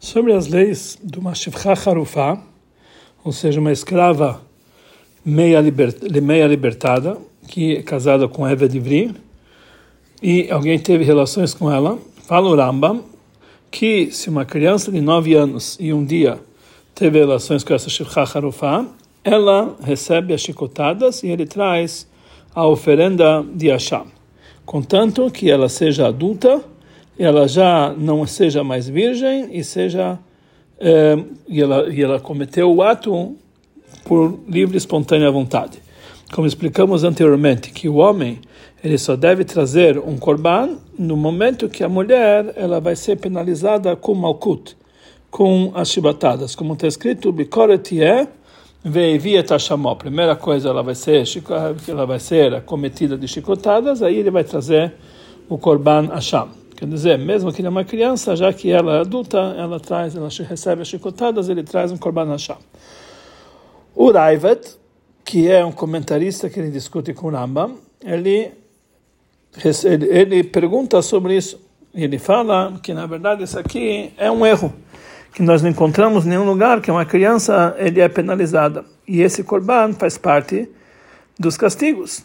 sobre as leis do Mashivcha Harufá, ou seja, uma escrava meia, libert, meia libertada, que é casada com Eva Divri, e alguém teve relações com ela, fala o Rambam, que se uma criança de nove anos e um dia teve relações com essa Shivcha Harufá, ela recebe as chicotadas e ele traz a oferenda de Hashem, contanto que ela seja adulta ela já não seja mais virgem e seja é, e, ela, e ela cometeu o ato por livre e espontânea vontade. Como explicamos anteriormente, que o homem ele só deve trazer um korban no momento que a mulher ela vai ser penalizada com malkut, com as chibatadas, como está escrito, bikoret é tashamó. Primeira coisa ela vai ser ela vai ser acometida de chicotadas, aí ele vai trazer o korban asham. Quer dizer, mesmo que ele é uma criança, já que ela é adulta, ela traz, ela recebe as chicotadas, ele traz um korban Hashem. O Raivet, que é um comentarista que ele discute com o Rambam, ele, ele, ele pergunta sobre isso. Ele fala que, na verdade, isso aqui é um erro, que nós não encontramos nenhum lugar que uma criança ele é penalizada. E esse korban faz parte dos castigos.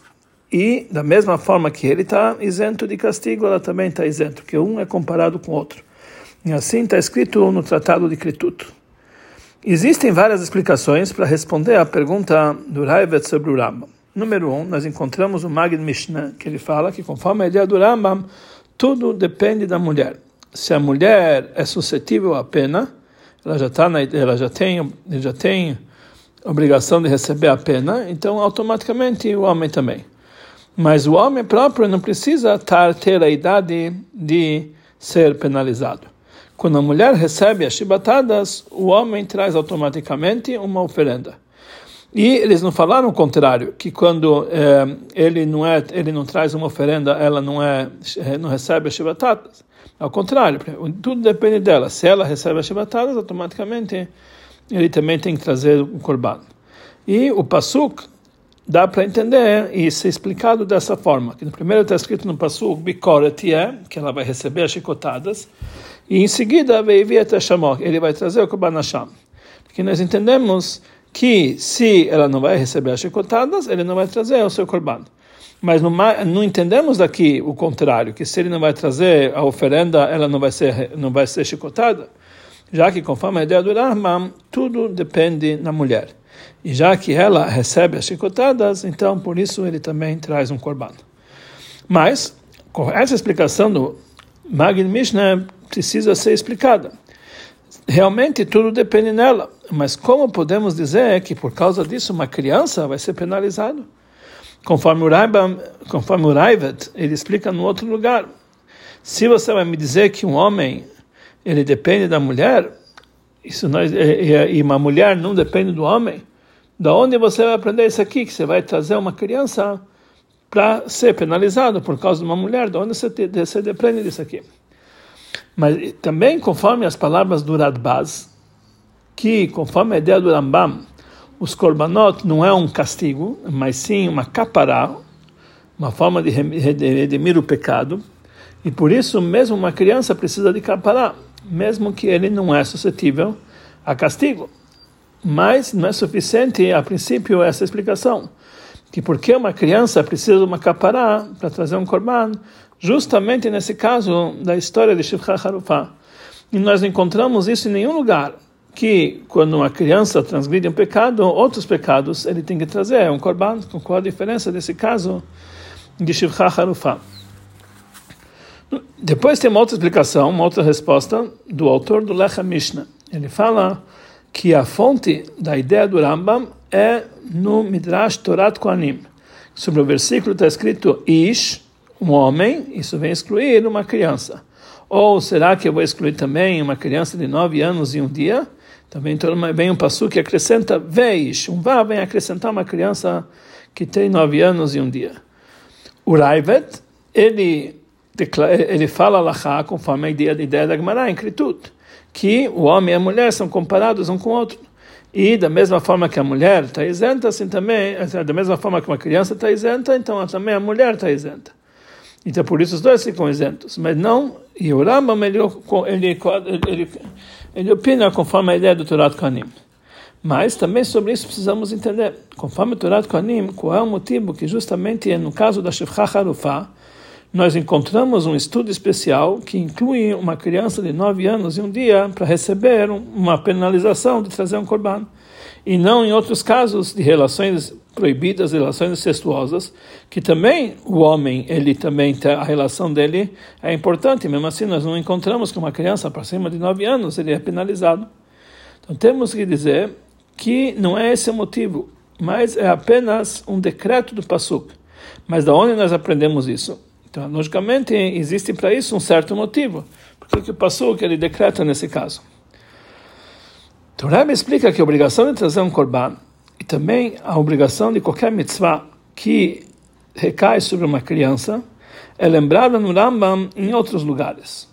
E, da mesma forma que ele está isento de castigo, ela também está isento, que um é comparado com o outro. E assim está escrito no Tratado de Krituto. Existem várias explicações para responder à pergunta do Raivet sobre o Rambam. Número um, nós encontramos o Magid Mishnah, que ele fala que, conforme a ideia do Rambam, tudo depende da mulher. Se a mulher é suscetível à pena, ela já, tá na, ela já tem, já tem obrigação de receber a pena, então automaticamente o homem também. Mas o homem próprio não precisa ter a idade de ser penalizado. Quando a mulher recebe as chibatadas, o homem traz automaticamente uma oferenda. E eles não falaram o contrário, que quando eh, ele não é, ele não traz uma oferenda, ela não é, eh, não recebe as chibatadas. Ao contrário, tudo depende dela. Se ela recebe as chibatadas, automaticamente ele também tem que trazer o corban. E o pasuk dá para entender e ser explicado dessa forma. Que no primeiro está escrito no Passuk, Bikoret é, que ela vai receber as chicotadas, e em seguida, ele vai trazer o Korban Hashem. Que nós entendemos que se ela não vai receber as chicotadas, ele não vai trazer o seu Korban. Mas não, não entendemos daqui o contrário, que se ele não vai trazer a oferenda, ela não vai ser, não vai ser chicotada. Já que, conforme a ideia do Rahman, tudo depende da mulher. E já que ela recebe as chicotadas, então por isso ele também traz um corban. Mas, com essa explicação do Magid Mishnah precisa ser explicada. Realmente tudo depende dela, mas como podemos dizer que por causa disso uma criança vai ser penalizada? Conforme o Raibam, conforme o Raivet, ele explica no outro lugar. Se você vai me dizer que um homem ele depende da mulher, isso nós, e, e uma mulher não depende do homem, da onde você vai aprender isso aqui? Que você vai trazer uma criança para ser penalizado por causa de uma mulher? Da onde você, te, você depende disso aqui? Mas também, conforme as palavras do Radbaz, que conforme a ideia do Rambam, os korbanot não é um castigo, mas sim uma capará, uma forma de redimir o pecado, e por isso mesmo uma criança precisa de capará, mesmo que ele não é suscetível a castigo. Mas não é suficiente, a princípio, essa explicação. Que porque uma criança precisa de uma capará para trazer um korban, justamente nesse caso da história de Shivcha Harufá. E nós encontramos isso em nenhum lugar. Que quando uma criança transgride um pecado, outros pecados ele tem que trazer um korban. Qual a diferença desse caso de Shivcha Harufá? Depois tem uma outra explicação, uma outra resposta do autor do Lecha Mishnah. Ele fala que a fonte da ideia do Rambam é no Midrash Torat Kohanim. Sobre o versículo está escrito Ish, um homem, isso vem excluir uma criança. Ou será que eu vou excluir também uma criança de nove anos e um dia? Também vem um passo que acrescenta Veish, um Vá vem acrescentar uma criança que tem nove anos e um dia. O Raivet, ele, ele fala Lachá conforme a ideia, a ideia da Gemara em Kritut que o homem e a mulher são comparados um com o outro. E da mesma forma que a mulher está isenta, assim também, da mesma forma que uma criança está isenta, então também a mulher está isenta. Então, por isso os dois ficam isentos. Mas não, e o Rambam, ele, ele, ele, ele opina conforme a ideia do Torah Kohanim. Mas também sobre isso precisamos entender, conforme o Torah Kohanim, qual é o motivo que justamente no caso da Shefcha Harufah, nós encontramos um estudo especial que inclui uma criança de nove anos e um dia para receber uma penalização de trazer um corban. E não em outros casos de relações proibidas, relações incestuosas, que também o homem, ele também a relação dele é importante, mesmo assim nós não encontramos que uma criança para cima de nove anos ele é penalizado. Então temos que dizer que não é esse o motivo, mas é apenas um decreto do Passuk. Mas da onde nós aprendemos isso? Então, logicamente, existe para isso um certo motivo. Por que o Passuk ele decreta nesse caso? Então, Rebbe explica que a obrigação de trazer um korban e também a obrigação de qualquer mitzvah que recai sobre uma criança é lembrada no Rambam em outros lugares.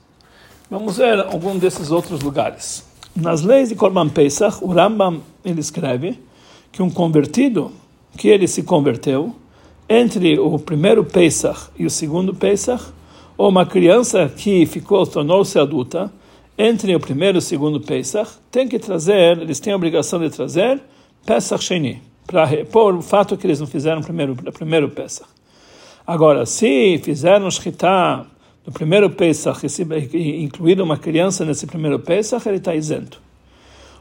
Vamos ver algum desses outros lugares. Nas leis de Korban Pesach, o Rambam ele escreve que um convertido que ele se converteu entre o primeiro Pesach e o segundo Pesach, ou uma criança que ficou tornou-se adulta entre o primeiro e o segundo Pesach, tem que trazer, eles têm a obrigação de trazer Pesach Sheni, para repor o fato que eles não fizeram primeiro primeiro Pesach. Agora, se fizeram Shkita no primeiro Pesach e incluíram uma criança nesse primeiro Pesach, ele está isento.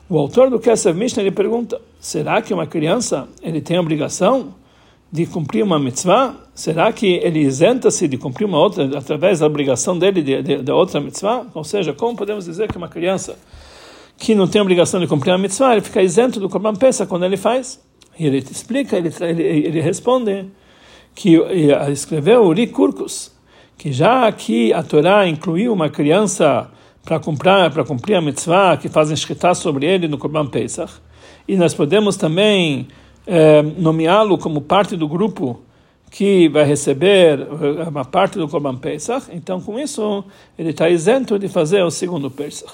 O autor do Kesef Mishnah ele pergunta: será que uma criança ele tem a obrigação de cumprir uma mitzvah? Será que ele isenta-se de cumprir uma outra através da obrigação dele de, de, de, outra mitzvah? Ou seja, como podemos dizer que uma criança que não tem obrigação de cumprir uma mitzvah, ele fica isento do Korban Pesach quando ele faz? E ele te explica, ele, ele, ele responde que escreveu Uri Kurkus, que já que a Torá incluiu uma criança para cumprir para cumprir a mitzvah que fazem escritar sobre ele no Korban Pesach, e nós podemos também é, nomeá-lo como parte do grupo que vai receber eh, uma parte do Korban Pesach, então com isso ele está isento de fazer o segundo Pesach.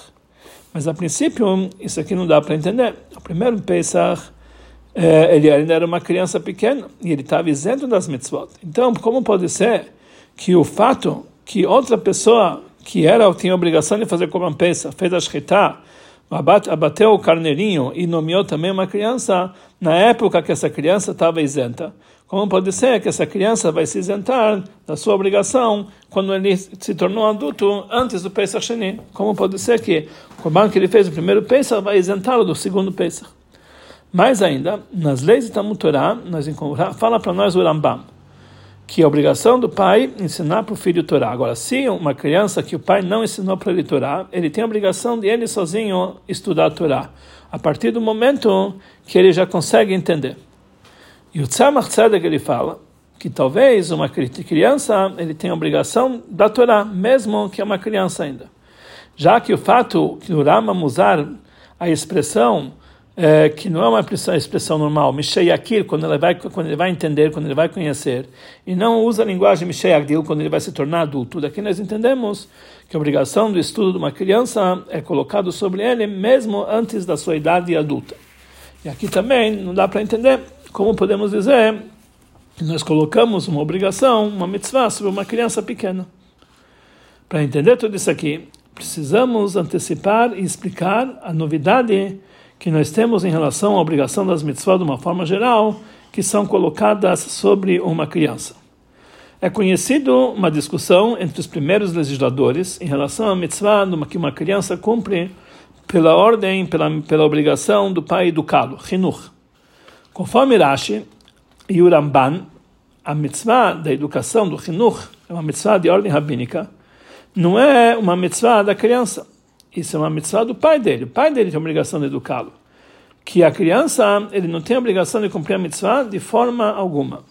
Mas a princípio, isso aqui não dá para entender. O primeiro Pesach, é, ele ainda era uma criança pequena e ele estava isento das mitzvot. Então, como pode ser que o fato que outra pessoa que era tinha a obrigação de fazer Korban Pesach, fez a Shkita, abateu o carneirinho e nomeou também uma criança, na época que essa criança estava isenta. Como pode ser que essa criança vai se isentar da sua obrigação quando ele se tornou adulto antes do Pesach Sheni? Como pode ser que o Corban que ele fez o primeiro Pesach vai isentá-lo do segundo Pesach? Mais ainda, nas leis de nós fala para nós o Rambam que é a obrigação do pai ensinar para o filho Torá. Agora, se uma criança que o pai não ensinou para ele Torá, ele tem a obrigação de ele sozinho estudar a Torá, a partir do momento que ele já consegue entender. E o Tzemach Tzedek ele fala que talvez uma criança ele tem a obrigação da Torá, mesmo que é uma criança ainda. Já que o fato que o Rama usar a expressão é, que não é uma expressão, expressão normal, Mishayakir, quando ele vai quando ele vai entender, quando ele vai conhecer, e não usa a linguagem Mishayakdil quando ele vai se tornar adulto. Daqui nós entendemos que a obrigação do estudo de uma criança é colocado sobre ele mesmo antes da sua idade adulta. E aqui também não dá para entender como podemos dizer que nós colocamos uma obrigação, uma mitzvah sobre uma criança pequena. Para entender tudo isso aqui, precisamos antecipar e explicar a novidade que nós temos em relação à obrigação das mitzvot de uma forma geral, que são colocadas sobre uma criança. É conhecido uma discussão entre os primeiros legisladores em relação à mitzvah que uma criança cumpre pela ordem, pela, pela obrigação do pai educá-lo, Hinur. Conforme Rashi e o Ramban, a mitzvah da educação do Hinur é uma mitzvah de ordem rabínica, não é uma mitzvah da criança isso é uma mitzvah do pai dele. O pai dele tem a obrigação de educá-lo. Que a criança, ele não tem a obrigação de cumprir a mitzvah de forma alguma.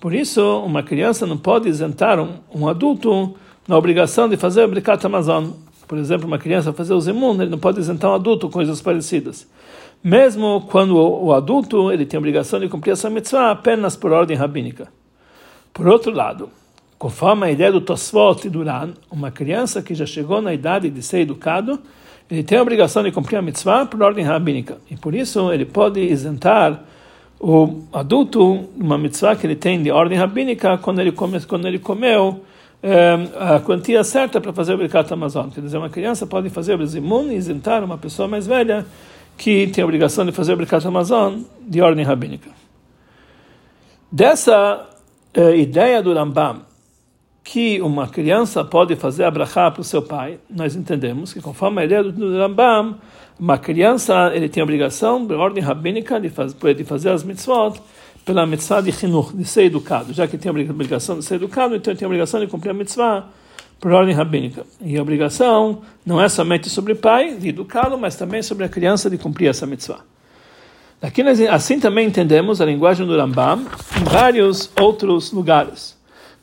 Por isso, uma criança não pode isentar um, um adulto na obrigação de fazer o Brikat Amazon. Por exemplo, uma criança fazer o Zemun, ele não pode isentar um adulto, coisas parecidas. Mesmo quando o, o adulto ele tem a obrigação de cumprir essa mitzvah apenas por ordem rabínica. Por outro lado, Conforme a ideia do Tosfot e Duran, uma criança que já chegou na idade de ser educado, ele tem a obrigação de cumprir a mitzvah por ordem rabínica. E por isso ele pode isentar o adulto uma mitzvah que ele tem de ordem rabínica quando ele, come, quando ele comeu é, a quantia certa para fazer o Birkat Amazon. Quer dizer, uma criança pode fazer o Zimun e isentar uma pessoa mais velha que tem a obrigação de fazer o Birkat Amazon de ordem rabínica. Dessa é, ideia do Rambam, que uma criança pode fazer a brachá para o seu pai, nós entendemos que conforme a ideia do Rambam, uma criança ele tem a obrigação, por ordem rabínica, de, faz, de fazer as mitzvot pela mitzvah de chinuch, de ser educado. Já que tem a obrigação de ser educado, então tem a obrigação de cumprir a mitzvah por ordem rabínica. E a obrigação não é somente sobre o pai de educá-lo, mas também sobre a criança de cumprir essa mitzvah. Aqui, assim também entendemos a linguagem do Rambam em vários outros lugares.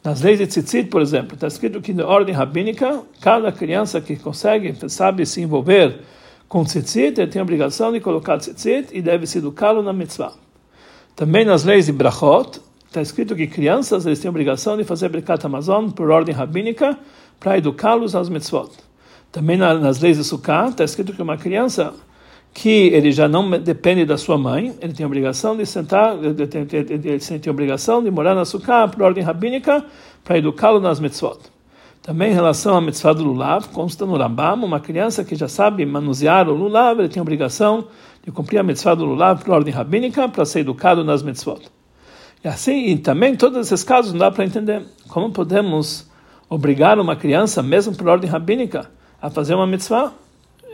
Nas leis de tzitzit, por exemplo, está escrito que na ordem rabínica, cada criança que consegue, sabe se envolver com tzitzit, ele tem a obrigação de colocar tzitzit e deve se educá-lo na mitzvah. Também nas leis de brachot, está escrito que crianças eles têm a obrigação de fazer Birkat Amazon por ordem rabínica para educá-los às mitzvot. Também nas leis de Sukkah, está escrito que uma criança que ele já não depende da sua mãe, ele tem a obrigação de sentar, ele tem, ele tem a obrigação de morar na Sukkah por ordem rabínica para educá-lo nas mitzvot. Também em relação à mitzvah do lulav, consta no Rambam, uma criança que já sabe manusear o lulav, ele tem a obrigação de cumprir a mitzvah do lulav por ordem rabínica para ser educado nas mitzvot. E assim, e também todos esses casos não dá para entender. Como podemos obrigar uma criança, mesmo por ordem rabínica, a fazer uma mitzvah?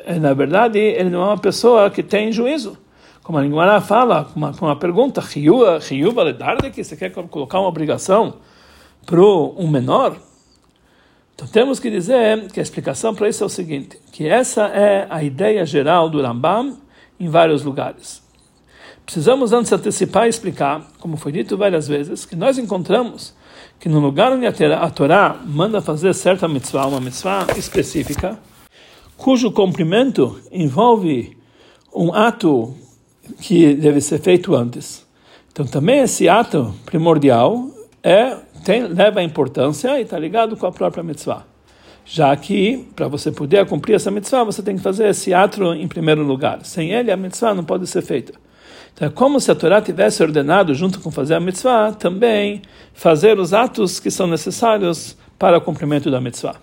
É, na verdade, ele não é uma pessoa que tem juízo. Como a Linguara fala, uma, uma pergunta, Riyuva Ledarde, que você quer colocar uma obrigação para um menor? Então temos que dizer que a explicação para isso é o seguinte, que essa é a ideia geral do Rambam em vários lugares. Precisamos antes antecipar e explicar, como foi dito várias vezes, que nós encontramos que no lugar onde a Torá manda fazer certa mitzvah, uma mitzvah específica, cujo cumprimento envolve um ato que deve ser feito antes. Então, também esse ato primordial é tem, leva importância e está ligado com a própria mitzvah. Já que, para você poder cumprir essa mitzvah, você tem que fazer esse ato em primeiro lugar. Sem ele, a mitzvah não pode ser feita. Então, é como se a Torá tivesse ordenado, junto com fazer a mitzvah, também fazer os atos que são necessários para o cumprimento da mitzvah.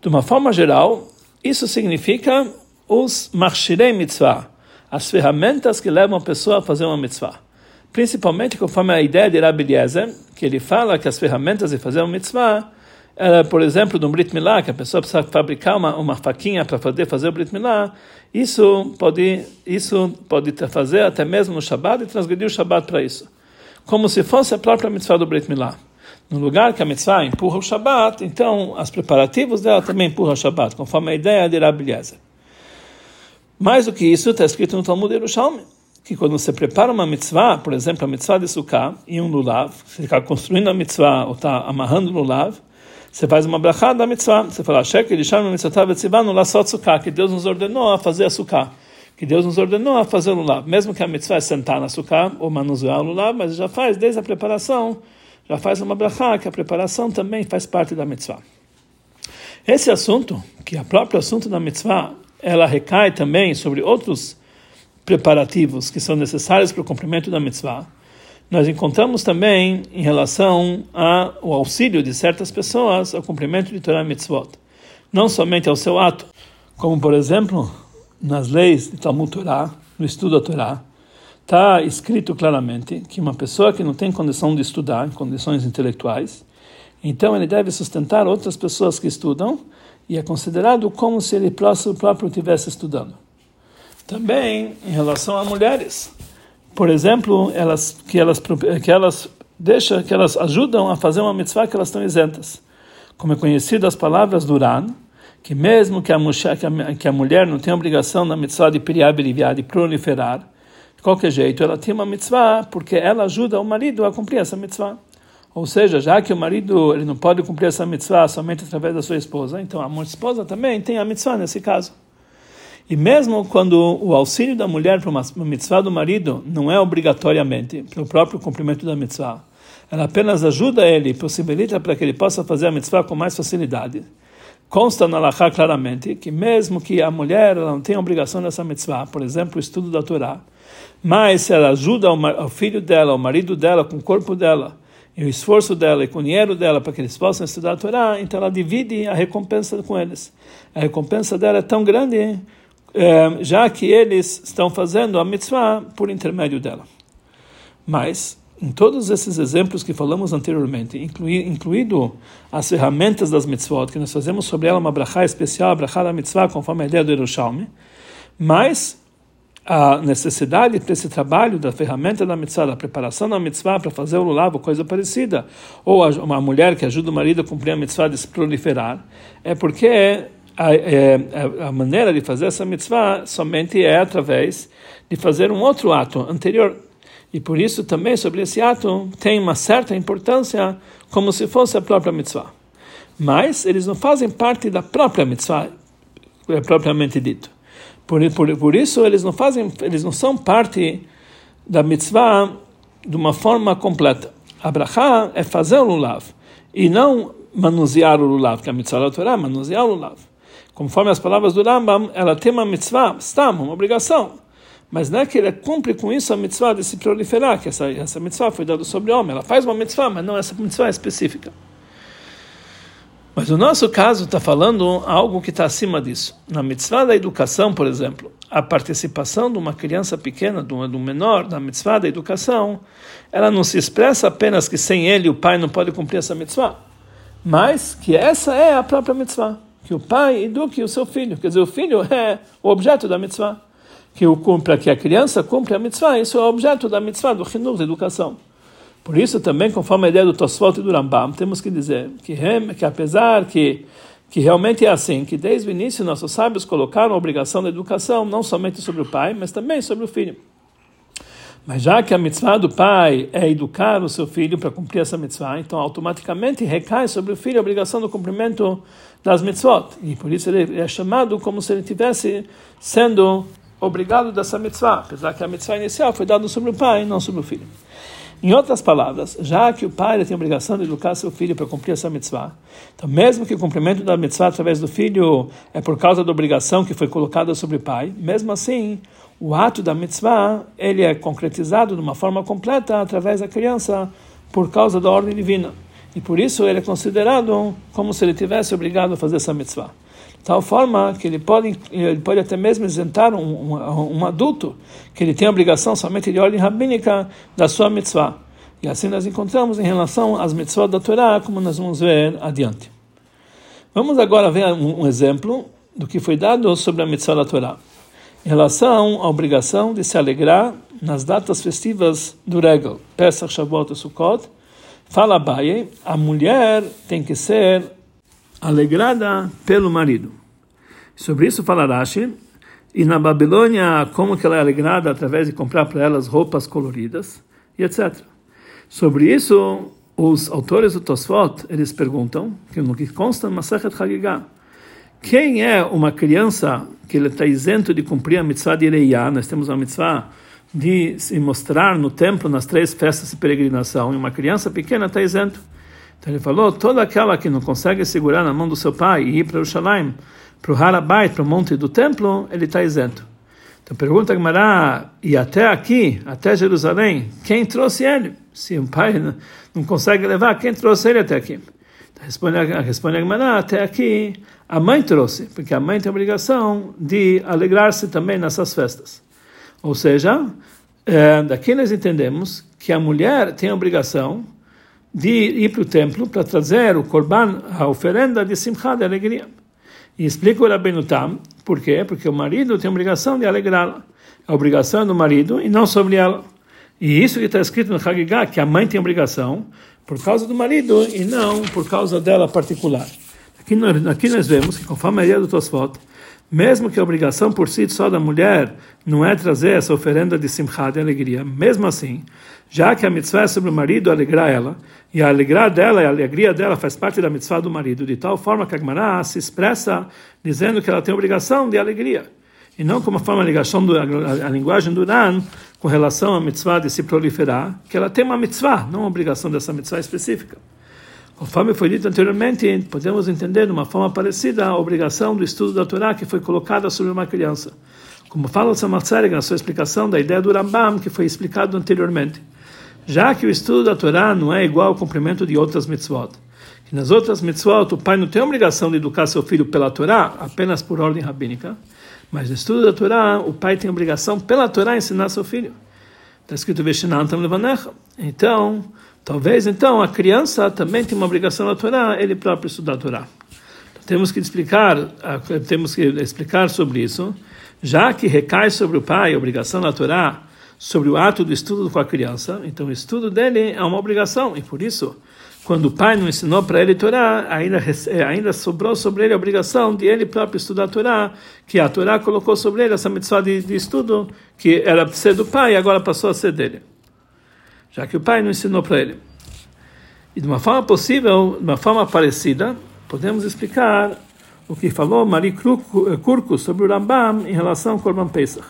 De uma forma geral, isso significa os marshirei mitzvah, as ferramentas que levam a pessoa a fazer uma mitzvah. Principalmente conforme a ideia de Rabbi Eliezer, que ele fala que as ferramentas de fazer uma mitzvah, era, por exemplo, do Brit Milá, que a pessoa precisa fabricar uma, uma faquinha para poder fazer o Brit Milá, isso pode, isso pode fazer até mesmo no Shabbat e transgredir o Shabbat para isso. Como se fosse a própria mitzvah do Brit Milá no lugar que a mitzvah empurra o Shabat, então os preparativos dela também empurram o Shabat, conforme a ideia de Rabbi Eliezer. Mais do que isso, está escrito no Talmud Yerushalmi, que quando você prepara uma mitzvah, por exemplo, a mitzvah de Sukkah e um lulav, você está construindo a mitzvah ou está amarrando o lulav, você faz uma brachá da mitzvah, você fala, que Deus nos ordenou a fazer a Sukkah, que Deus nos ordenou a fazer o lulav, mesmo que a mitzvah é sentar na Sukkah ou manusear o lulav, mas já faz desde a preparação já faz uma brachá, que a preparação também faz parte da mitzvah. Esse assunto, que é o próprio assunto da mitzvah, ela recai também sobre outros preparativos que são necessários para o cumprimento da mitzvah. Nós encontramos também em relação ao auxílio de certas pessoas ao cumprimento de Torah mitzvot. Não somente ao seu ato, como por exemplo, nas leis de Talmud Torah, no estudo da Torá, está escrito claramente que uma pessoa que não tem condição de estudar, condições intelectuais, então ele deve sustentar outras pessoas que estudam e é considerado como se ele próprio estivesse estudando. Também em relação a mulheres, por exemplo, elas que elas que elas deixam, que elas ajudam a fazer uma mitzvah que elas estão isentas. Como é conhecido as palavras do Uran, que mesmo que a, que a, que a mulher não tenha obrigação na mitzvah de periar, de proliferar, de qualquer jeito, ela tem uma mitzvah porque ela ajuda o marido a cumprir essa mitzvah. Ou seja, já que o marido ele não pode cumprir essa mitzvah somente através da sua esposa, então a esposa também tem a mitzvah nesse caso. E mesmo quando o auxílio da mulher para uma mitzvah do marido não é obrigatoriamente para o próprio cumprimento da mitzvah, ela apenas ajuda ele, possibilita para que ele possa fazer a mitzvah com mais facilidade. Consta na Lachá claramente que mesmo que a mulher não tenha obrigação nessa mitzvah, por exemplo, o estudo da Torá, mas se ela ajuda o filho dela, o marido dela, com o corpo dela, e o esforço dela e com o dinheiro dela para que eles possam estudar a Torá, então ela divide a recompensa com eles. A recompensa dela é tão grande, é, já que eles estão fazendo a mitzvah por intermédio dela. Mas, em todos esses exemplos que falamos anteriormente, inclui, incluído as ferramentas das mitzvot, que nós fazemos sobre ela uma brachá especial, a brachá da mitzvah, conforme a ideia do Yerushalmi, mas a necessidade para esse trabalho da ferramenta da mitzvah, da preparação da mitzvah para fazer o lulav ou coisa parecida, ou uma mulher que ajuda o marido a cumprir a mitzvah de se proliferar, é porque a, é, a, maneira de fazer essa mitzvah somente é através de fazer um outro ato anterior. E por isso também sobre esse ato tem uma certa importância como se fosse a própria mitzvah. Mas eles não fazem parte da própria mitzvah, é propriamente dito. Por, por, por isso eles não fazem, eles não são parte da mitzvah de uma forma completa. A brachá é fazer o lulav e não manusear o lulav, que a mitzvah da Torá é manusear o lulav. Conforme as palavras do Rambam, ela tem uma mitzvah, está, uma obrigação. Mas não é que ele cumpre com isso a mitzvah de se proliferar, que essa, essa mitzvah foi dada sobre o homem. Ela faz uma mitzvah, mas não essa mitzvah específica. Mas o nosso caso está falando algo que está acima disso. Na mitzvah da educação, por exemplo, a participação de uma criança pequena, de um menor, na mitzvah da educação, ela não se expressa apenas que sem ele o pai não pode cumprir essa mitzvah, mas que essa é a própria mitzvah, que o pai eduque o seu filho, quer dizer, o filho é o objeto da mitzvah, que o cumpra, que a criança cumpre a mitzvah, isso é o objeto da mitzvah, do chinuch, da educação. Por isso também, conforme a ideia do Tosfot e do Rambam, temos que dizer que, que apesar que que realmente é assim, que desde o início nossos sábios colocaram a obrigação da educação não somente sobre o pai, mas também sobre o filho. Mas já que a mitzvah do pai é educar o seu filho para cumprir essa mitzvah, então automaticamente recai sobre o filho a obrigação do cumprimento das mitzvot. E por isso ele é chamado como se ele tivesse sendo obrigado dessa mitzvah, apesar que a mitzvah inicial foi dada sobre o pai, não sobre o filho. Em outras palavras, já que o pai tem a obrigação de educar seu filho para cumprir essa mitzvah, então mesmo que o cumprimento da mitzvah através do filho é por causa da obrigação que foi colocada sobre o pai, mesmo assim, o ato da mitzvah ele é concretizado de uma forma completa através da criança por causa da ordem divina. E por isso ele é considerado como se ele tivesse obrigado a fazer essa mitzvah tal forma que ele pode, ele pode até mesmo isentar um, um, um adulto que ele tem a obrigação somente de ordem rabínica da sua mitzvah. E assim nós encontramos em relação às mitzvot da Torá, como nós vamos ver adiante. Vamos agora ver um, um exemplo do que foi dado sobre a mitzvah da Torá. Em relação à obrigação de se alegrar nas datas festivas do Regal, Pesach, Shavuot e Sukkot, fala Abaye, a mulher tem que ser alegrada pelo marido. Sobre isso fala Rashi, e na Babilônia, como que ela é alegrada através de comprar para elas roupas coloridas, e etc. Sobre isso, os autores do Tosfot, eles perguntam, que no que consta no Masachet Hagigah, quem é uma criança que ele está isento de cumprir a mitzvah de Reiyah, nós temos a mitzvah de se mostrar no templo nas três festas de peregrinação, e uma criança pequena está isento. Então ele falou, toda aquela que não consegue segurar na mão do seu pai e ir para o Shalim, para o Harabait, para o monte do templo, ele está isento. Então pergunta Gemara, e até aqui, até Jerusalém, quem trouxe ele? Se o pai não consegue levar, quem trouxe ele até aqui? Então, responde, a Gemara, até aqui, a mãe trouxe, porque a mãe tem a obrigação de alegrar-se também nessas festas. Ou seja, é, daqui nós entendemos que a mulher tem a obrigação de ir para o templo para trazer o korban, a oferenda de simcha, de alegria. E explica o Rabbeinu Tam, por quê? Porque o marido tem a obrigação de alegrá-la. A obrigação é do marido e não sobre ela. E isso que está escrito no Hagigah, que a mãe tem obrigação por causa do marido e não por causa dela particular. Aqui, aqui nós vemos que, conforme a ideia do Tosfot, mesmo que a obrigação por si só da mulher não é trazer essa oferenda de simcha, de alegria, mesmo assim, já que a mitzvah é sobre o marido alegrar ela, e a alegrar dela, a alegria dela faz parte da mitzvah do marido, de tal forma que a Gemara se expressa dizendo que ela tem obrigação de alegria, e não como forma ligação do, a, a linguagem do Ran com relação à mitzvah de se proliferar, que ela tem uma mitzvah, não uma obrigação dessa mitzvah específica. Conforme foi dito anteriormente, podemos entender de uma forma parecida a obrigação do estudo da Torá que foi colocada sobre uma criança. Como fala o Samatzereg na sua explicação da ideia do Rambam, que foi explicado anteriormente. Já que o estudo da Torá não é igual ao cumprimento de outras mitzvot. Que nas outras mitzvot o pai não tem obrigação de educar seu filho pela Torá, apenas por ordem rabínica. Mas no estudo da Torá, o pai tem obrigação pela Torá ensinar seu filho. Está escrito Veshinantam Levanecha. Então, talvez então a criança também tem uma obrigação na Torá, ele próprio estudar a Torá. Temos que explicar, temos que explicar sobre isso, já que recai sobre o pai a obrigação na Torá sobre o ato do estudo com a criança, então o estudo dele é uma obrigação e por isso quando o pai não ensinou para ele Torá, ainda, eh, ainda sobrou sobre ele a obrigação de ele próprio estudar a Torá, que a Torá colocou sobre ele essa mitzvah de, de estudo, que era ser do pai e agora passou a ser dele. Já que o pai não ensinou para ele. E de uma forma possível, de uma forma parecida, podemos explicar o que falou Marie Kurko sobre o Rambam em relação ao Korban Pesach.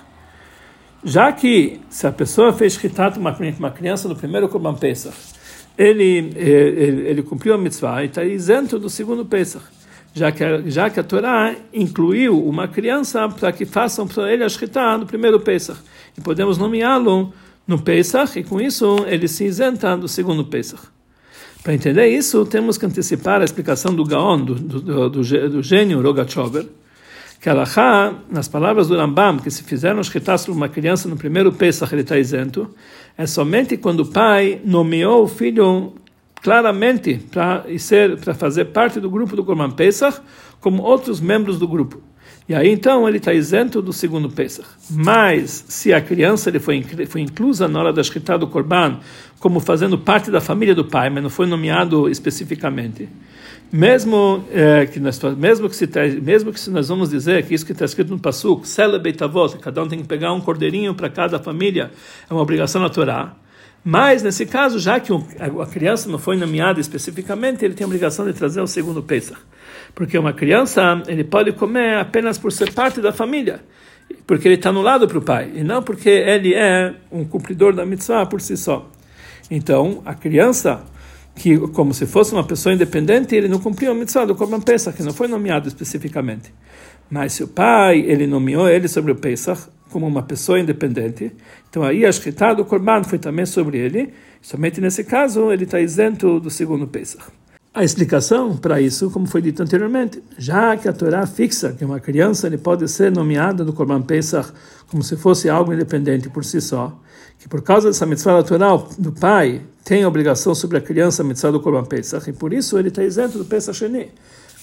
Já que se a pessoa fez chitat uma, uma criança no primeiro Korban Pesach, ele, eh, ele, ele cumpriu a mitzvah e está isento do segundo Pesach, já que, a, já que a Torá incluiu uma criança para que façam para ele a Shkita no primeiro Pesach. E podemos nomeá-lo no Pesach, e com isso ele se isenta do segundo Pesach. Para entender isso, temos que antecipar a explicação do Gaon, do, do, do, do gênio Rogachover, que Alahá, nas palavras do Rambam, que se fizeram shkita sobre uma criança no primeiro Pesach, ele está isento, é somente quando o pai nomeou o filho claramente para para fazer parte do grupo do Korban Pesach, como outros membros do grupo. E aí então ele está isento do segundo Pesach. Mas se a criança ele foi, foi inclusa na hora da escrita do Korban como fazendo parte da família do pai, mas não foi nomeado especificamente, mesmo é, que nós mesmo que se mesmo que se nós vamos dizer que isso que está escrito no pasuk celebeitavot cada um tem que pegar um cordeirinho para cada família é uma obrigação na Torá. Mas nesse caso já que a criança não foi nomeada especificamente ele tem a obrigação de trazer o segundo Pesach porque uma criança ele pode comer apenas por ser parte da família porque ele está no lado para o pai e não porque ele é um cumpridor da mitzvah por si só então a criança que como se fosse uma pessoa independente, ele não cumpriu a mitzvah do Korban Pesach, que não foi nomeado especificamente. Mas se o pai, ele nomeou ele sobre o Pesach como uma pessoa independente, então aí a escrita do Korban foi também sobre ele, somente nesse caso ele está isento do segundo Pesach. A explicação para isso, como foi dito anteriormente, já que a Torá fixa que uma criança ele pode ser nomeada do Korban Pesach como se fosse algo independente por si só, que por causa dessa mitzvah natural do pai tem a obrigação sobre a criança a mitzvah do Korban Pesach, e por isso ele está isento do Pesach Sheni,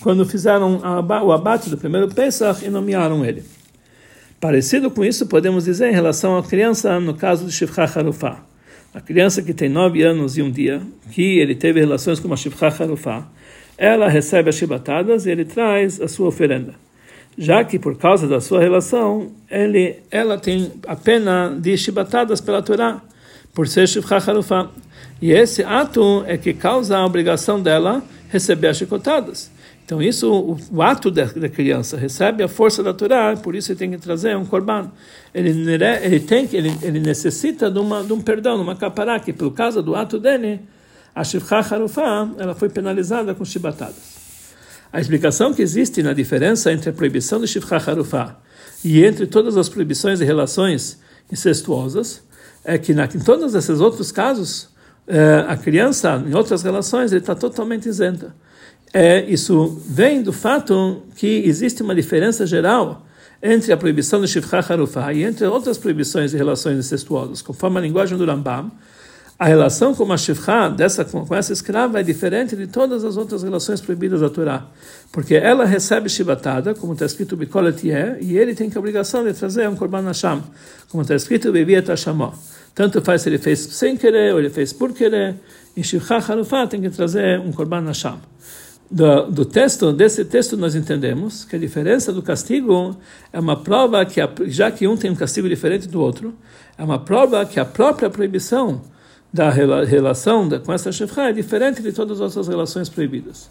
quando fizeram o abate do primeiro Pesach e nomearam ele. Parecido com isso, podemos dizer em relação à criança no caso de Shifcha Harufah a criança que tem nove anos e um dia, que ele teve relações com uma Shifcha Harufá, ela recebe as chibatadas e ele traz a sua oferenda. Já que por causa da sua relação, ele, ela tem a pena de chibatadas pela Torá, por ser Shifcha Harufá. E esse ato é que causa a obrigação dela receber as chicotadas. Então, isso, o, o ato da, da, criança recebe a força da Torá, por isso ele tem que trazer um korban. Ele, ele, tem, ele, ele necessita de, uma, de um perdão, de uma capará, que por causa do ato dele, a Shivcha Harufá, ela foi penalizada com chibatadas. A explicação que existe na diferença entre a proibição de Shivcha Harufá e entre todas as proibições de relações incestuosas é que na, em todos esses outros casos, eh, a criança, em outras relações, ele está totalmente isenta é, isso vem do fato que existe uma diferença geral entre a proibição do Shifcha Harufah e entre outras proibições de relações incestuosas. Conforme a linguagem do Rambam, a relação com a Shifcha, dessa, com essa escrava, é diferente de todas as outras relações proibidas da Torá. Porque ela recebe shibatada, como está escrito Bikolet e ele tem a obrigação de trazer um Korban Hashem, como está escrito Bebiet Hashamó. Tanto faz se ele fez sem querer ou ele fez por querer, em Shifcha Harufah tem que trazer um Korban Hashem do, do, texto, desse texto nós entendemos que a diferença do castigo é uma prova que, a, já que um tem um castigo diferente do outro, é uma prova que a própria proibição da relação da, com essa shefra é diferente de todas as outras relações proibidas.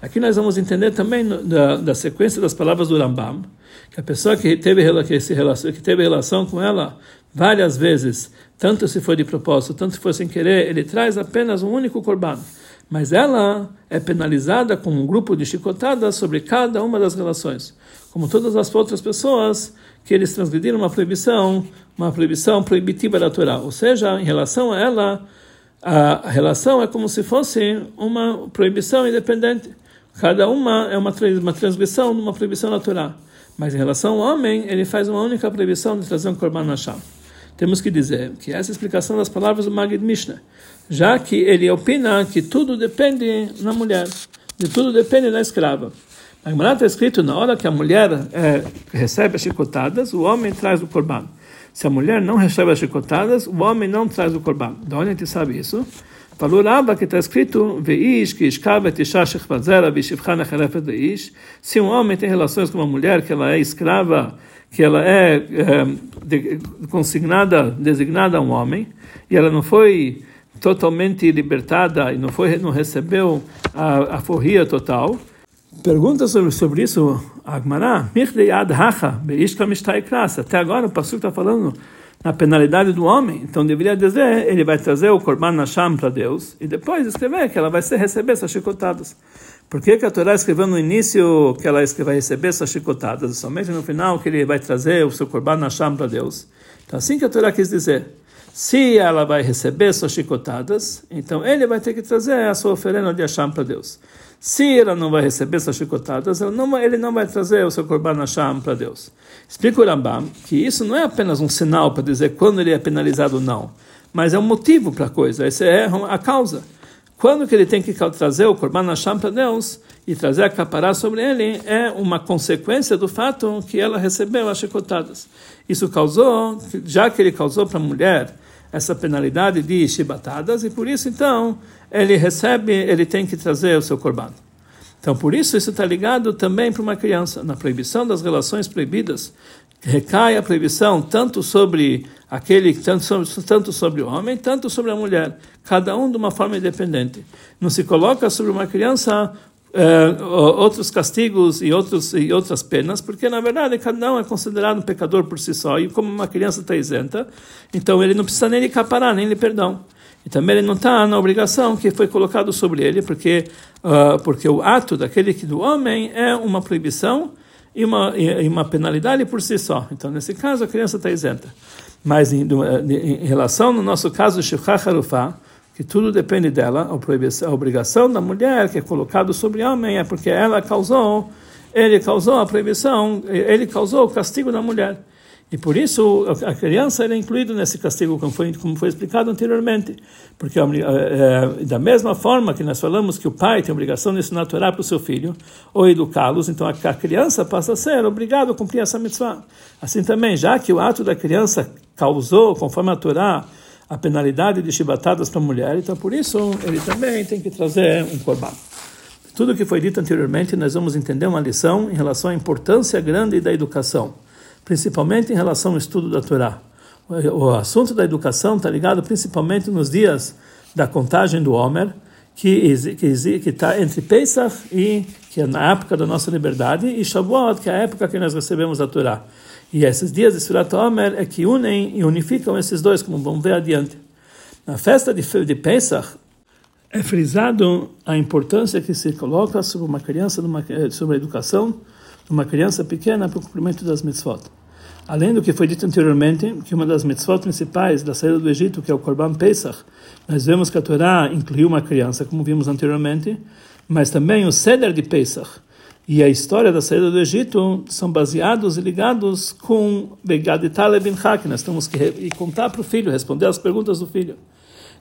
Aqui nós vamos entender também da, da sequência das palavras do Rambam, que a pessoa que teve, que, que teve relação com ela várias vezes, tanto se foi de propósito, tanto se foi sem querer, ele traz apenas um único corban mas ela é penalizada com um grupo de chicotadas sobre cada uma das relações, como todas as outras pessoas que eles transgrediram uma proibição, uma proibição proibitiva da Torá, ou seja, em relação a ela, a relação é como se fosse uma proibição independente. Cada uma é uma, transgressão de uma proibição natural. Mas em relação ao homem, ele faz uma única proibição de trazer um korban Hashem. Temos que dizer que essa é explicação das palavras do Magid Mishnah, já que ele opina que tudo depende na mulher, de tudo depende da escrava. Na Gemara está escrito, na hora que a mulher é, recebe as chicotadas, o homem traz o korban. Se a mulher não recebe as chicotadas, o homem não traz o korban. De onde a gente sabe isso? Falou Rabba que está escrito que se um homem tem relações com uma mulher que ela é escrava que ela é, é de, consignada designada a um homem e ela não foi totalmente libertada e não foi não recebeu a, a forria total pergunta sobre sobre isso Agmará até agora o pastor está falando na penalidade do homem, então deveria dizer, ele vai trazer o Korban Nasham para Deus e depois escrever que ela vai receber essas chicotadas. Por que, que a Torá escreveu no início que ela vai receber essas chicotadas, somente no final que ele vai trazer o seu Korban Nasham para Deus? Então assim que a Torá quis dizer. Se ela vai receber suas chicotadas, então ele vai ter que trazer a sua oferenda de Hashem para Deus. Se ela não vai receber essas chicotadas, não, ele não vai trazer o seu Korban Hashem para Deus. Explica o Rambam que isso não é apenas um sinal para dizer quando ele é penalizado ou não, mas é um motivo para a coisa, essa é a causa. Quando que ele tem que trazer o Korban Hashem para Deus e trazer a capará sobre ele é uma consequência do fato que ela recebeu as chicotadas. Isso causou, já que ele causou para a mulher essa penalidade de chibatadas e por isso então ele recebe, ele tem que trazer o seu corban. Então por isso isso está ligado também para uma criança na proibição das relações proibidas recai a proibição tanto sobre aquele tanto sobre, tanto sobre o homem tanto sobre a mulher cada um de uma forma independente não se coloca sobre uma criança uh, outros castigos e, outros, e outras penas, porque na verdade cada um é considerado um pecador por si só, e como uma criança está isenta, então ele não precisa nem lhe caparar, nem lhe perdão. E também ele não está na obrigação que foi colocado sobre ele, porque, uh, porque o ato daquele que do homem é uma proibição e uma, e uma penalidade por si só. Então, nesse caso, a criança está isenta. Mas em, em, relação, no nosso caso, Shifcha Harufah, que tudo depende dela, a obrigação da mulher que é colocado sobre homem é porque ela causou, ele causou a proibição, ele causou o castigo da mulher. E por isso a criança era incluída nesse castigo, como foi, como foi explicado anteriormente. Porque é, da mesma forma que nós falamos que o pai tem a obrigação de ensinar a Torá para o seu filho, ou educá-los, então a, a criança passa a ser obrigada a cumprir essa mitzvah. Assim também, já que o ato da criança causou, conforme a Torá, a penalidade de chibatadas para a mulher, então por isso ele também tem que trazer um corban. Tudo o que foi dito anteriormente, nós vamos entender uma lição em relação à importância grande da educação, principalmente em relação ao estudo da Torá. O assunto da educação está ligado principalmente nos dias da contagem do Homer, que está entre Pesach e que é na época da nossa liberdade e Shavuot, que é a época que nós recebemos a Torá. E esses dias de Surat Omer é que unem e unificam esses dois, como vamos ver adiante. Na festa de, de Pesach, é frisado a importância que se coloca sobre uma criança, eh, sobre a educação de uma criança pequena para o cumprimento das mitzvot. Além do que foi dito anteriormente, que uma das mitzvot principais da saída do Egito, que é o Korban Pesach, nós vemos que a Torá incluiu uma criança, como vimos anteriormente, mas também o Seder de Pesach, e a história da saída do Egito são baseados e ligados com Begad bin Hak. Nós temos que contar para o filho, responder às perguntas do filho.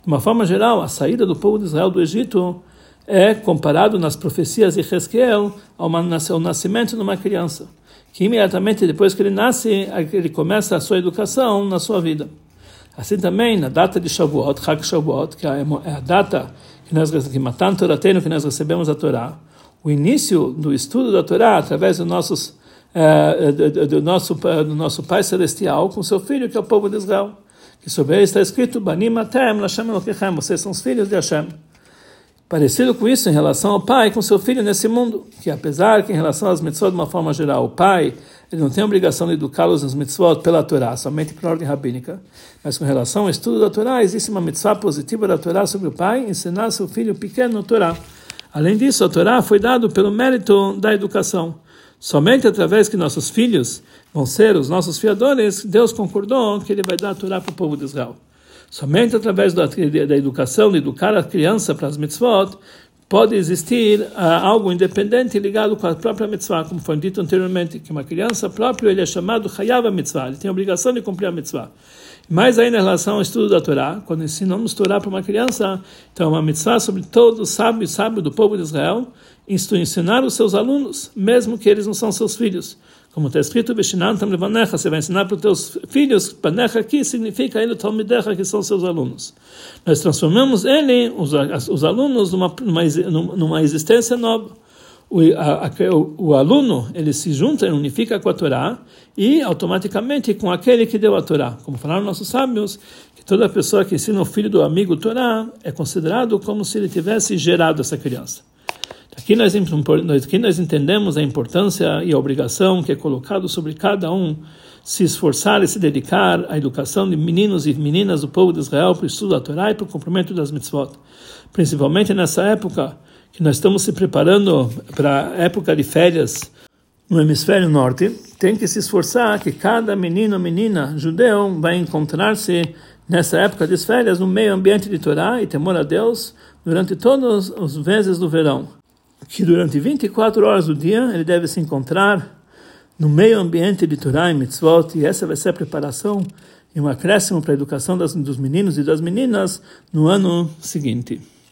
De uma forma geral, a saída do povo de Israel do Egito é comparado nas profecias de Ezequiel ao nascimento de uma criança, que imediatamente depois que ele nasce, ele começa a sua educação na sua vida. Assim também, na data de Shavuot, Chag Shavuot, que é a data que nós que Matan Torateno, que nós recebemos a Torá, o início do estudo da Torá através dos nossos, uh, do, do, nosso, do nosso Pai Celestial com seu filho, que é o povo de Israel. Que sobre ele está escrito, Banim Atem Lashem Elokechem, vocês são os filhos de Hashem. Parecido com isso em relação ao pai com seu filho nesse mundo, que apesar que em relação às mitzvot de uma forma geral, o pai ele não tem a obrigação de educá-los nas mitzvot pela Torá, somente por ordem rabínica, mas com relação ao estudo da Torá, existe uma mitzvah positiva da Torá sobre o pai, ensinar seu filho pequeno Torá. Além disso, a Torá foi dado pelo mérito da educação. Somente através que nossos filhos vão ser os nossos fiadores, Deus concordou que Ele vai dar a Torá para o povo de Israel. Somente através da, da educação, de educar a criança para as mitzvot, pode existir uh, algo independente ligado com a própria mitzvah, como foi dito anteriormente, que uma criança própria ele é chamado Hayav mitzvah, ele tem a obrigação de cumprir a mitzvah. Mais ainda em relação ao estudo da Torá, quando ensinamos Torá para uma criança, então é uma mitzvah sobre todo o sábio e sábio do povo de Israel, ensinar os seus alunos, mesmo que eles não são seus filhos. Como está escrito, você vai ensinar para os teus filhos, Panecha aqui significa ele Talmidecha, que são seus alunos. Nós transformamos ele, os, os alunos, numa, numa, numa existência nova. O, a, o, o, aluno ele se junta, ele unifica com a Torá e automaticamente com aquele que deu a Torá. Como falaram nossos sábios, que toda pessoa que ensina o filho do amigo Torá é considerado como se ele tivesse gerado essa criança. Aqui nós, aqui nós entendemos a importância e a obrigação que é colocado sobre cada um se esforçar e se dedicar à educação de meninos e meninas do povo de Israel para o estudo da Torá e para o cumprimento das mitzvot. Principalmente nessa época que nós estamos se preparando para a época de férias. No hemisfério norte, tem que se esforçar que cada menino ou menina judeu vai encontrar-se nessa época de férias no meio ambiente de Torá e temor a Deus durante todos os meses do verão. Que durante 24 horas do dia ele deve se encontrar no meio ambiente de Torah e Mitzvot, e essa vai ser a preparação e um acréscimo para a educação das, dos meninos e das meninas no ano seguinte.